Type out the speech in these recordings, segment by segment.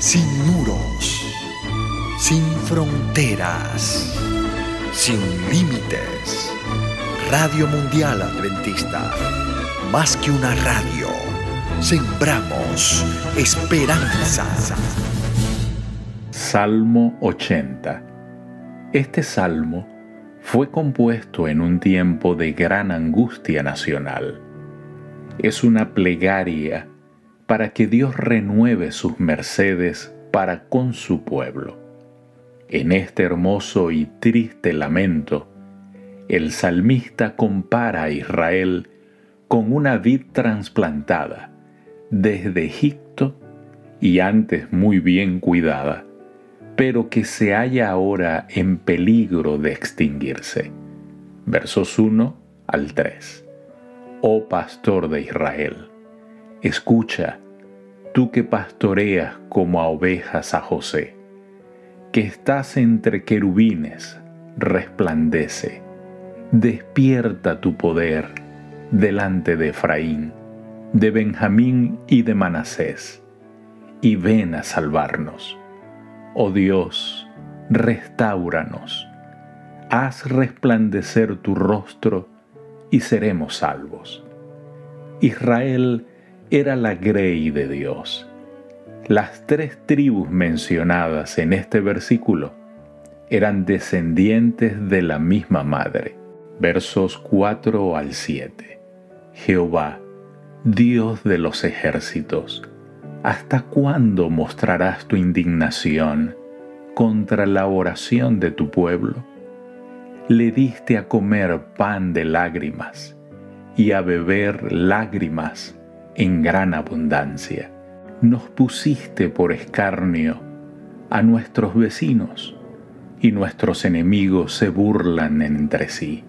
sin muros, sin fronteras, sin límites. Radio Mundial Adventista, más que una radio, sembramos esperanza. Salmo 80. Este salmo fue compuesto en un tiempo de gran angustia nacional. Es una plegaria para que Dios renueve sus mercedes para con su pueblo. En este hermoso y triste lamento, el salmista compara a Israel con una vid trasplantada desde Egipto y antes muy bien cuidada, pero que se halla ahora en peligro de extinguirse. Versos 1 al 3. Oh pastor de Israel, Escucha, tú que pastoreas como a ovejas a José, que estás entre querubines, resplandece, despierta tu poder delante de Efraín, de Benjamín y de Manasés, y ven a salvarnos. Oh Dios, restauranos, haz resplandecer tu rostro y seremos salvos. Israel era la grey de Dios. Las tres tribus mencionadas en este versículo eran descendientes de la misma madre. Versos 4 al 7. Jehová, Dios de los ejércitos, ¿hasta cuándo mostrarás tu indignación contra la oración de tu pueblo? Le diste a comer pan de lágrimas y a beber lágrimas en gran abundancia. Nos pusiste por escarnio a nuestros vecinos y nuestros enemigos se burlan entre sí.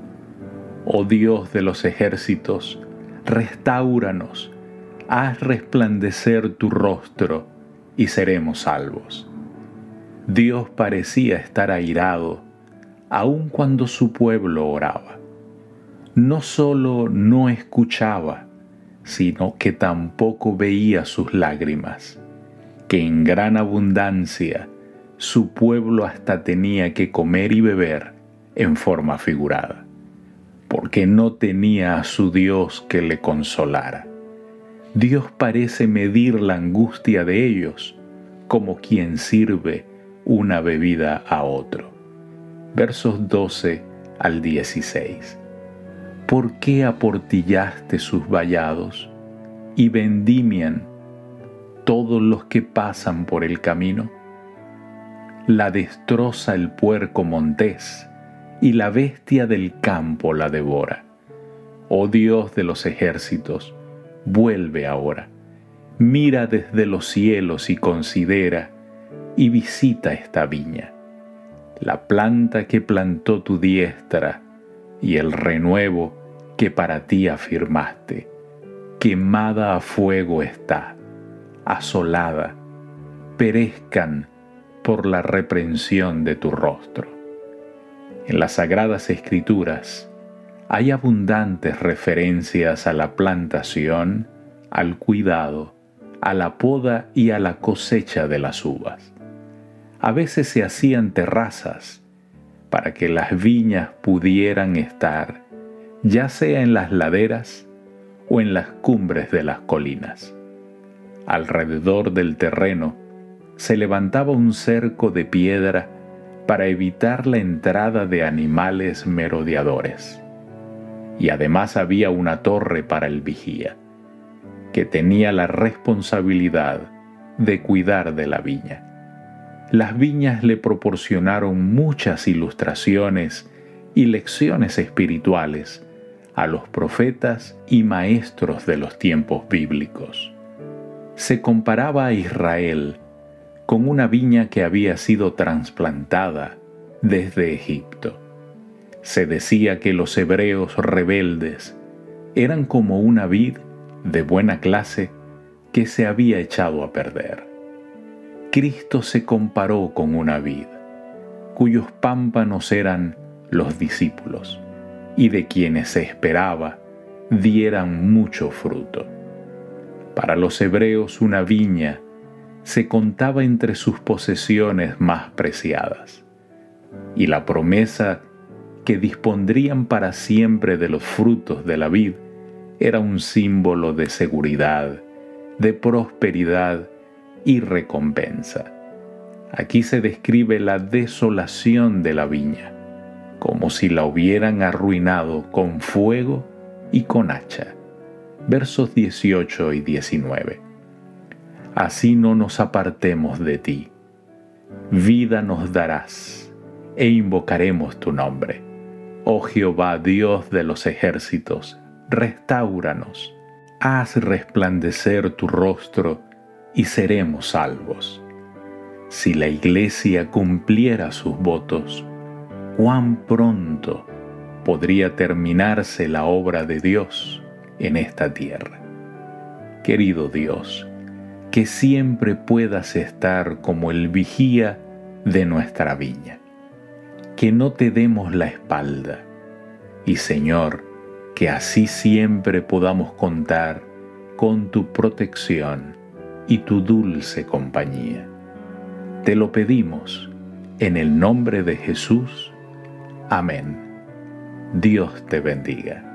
Oh Dios de los ejércitos, restauranos, haz resplandecer tu rostro y seremos salvos. Dios parecía estar airado aun cuando su pueblo oraba. No solo no escuchaba, sino que tampoco veía sus lágrimas, que en gran abundancia su pueblo hasta tenía que comer y beber en forma figurada, porque no tenía a su Dios que le consolara. Dios parece medir la angustia de ellos como quien sirve una bebida a otro. Versos 12 al 16. ¿Por qué aportillaste sus vallados y vendimian todos los que pasan por el camino? La destroza el puerco montés y la bestia del campo la devora. Oh Dios de los ejércitos, vuelve ahora, mira desde los cielos y considera y visita esta viña, la planta que plantó tu diestra y el renuevo que para ti afirmaste. Quemada a fuego está, asolada, perezcan por la reprensión de tu rostro. En las sagradas escrituras hay abundantes referencias a la plantación, al cuidado, a la poda y a la cosecha de las uvas. A veces se hacían terrazas para que las viñas pudieran estar ya sea en las laderas o en las cumbres de las colinas. Alrededor del terreno se levantaba un cerco de piedra para evitar la entrada de animales merodeadores. Y además había una torre para el vigía, que tenía la responsabilidad de cuidar de la viña. Las viñas le proporcionaron muchas ilustraciones y lecciones espirituales a los profetas y maestros de los tiempos bíblicos. Se comparaba a Israel con una viña que había sido trasplantada desde Egipto. Se decía que los hebreos rebeldes eran como una vid de buena clase que se había echado a perder. Cristo se comparó con una vid, cuyos pámpanos eran los discípulos y de quienes se esperaba dieran mucho fruto. Para los hebreos una viña se contaba entre sus posesiones más preciadas, y la promesa que dispondrían para siempre de los frutos de la vid era un símbolo de seguridad, de prosperidad y recompensa. Aquí se describe la desolación de la viña, como si la hubieran arruinado con fuego y con hacha. Versos 18 y 19. Así no nos apartemos de ti. Vida nos darás e invocaremos tu nombre. Oh Jehová, Dios de los ejércitos, restauranos. Haz resplandecer tu rostro y seremos salvos. Si la iglesia cumpliera sus votos, cuán pronto podría terminarse la obra de Dios en esta tierra. Querido Dios, que siempre puedas estar como el vigía de nuestra viña, que no te demos la espalda y Señor, que así siempre podamos contar con tu protección y tu dulce compañía. Te lo pedimos en el nombre de Jesús. Amén. Dios te bendiga.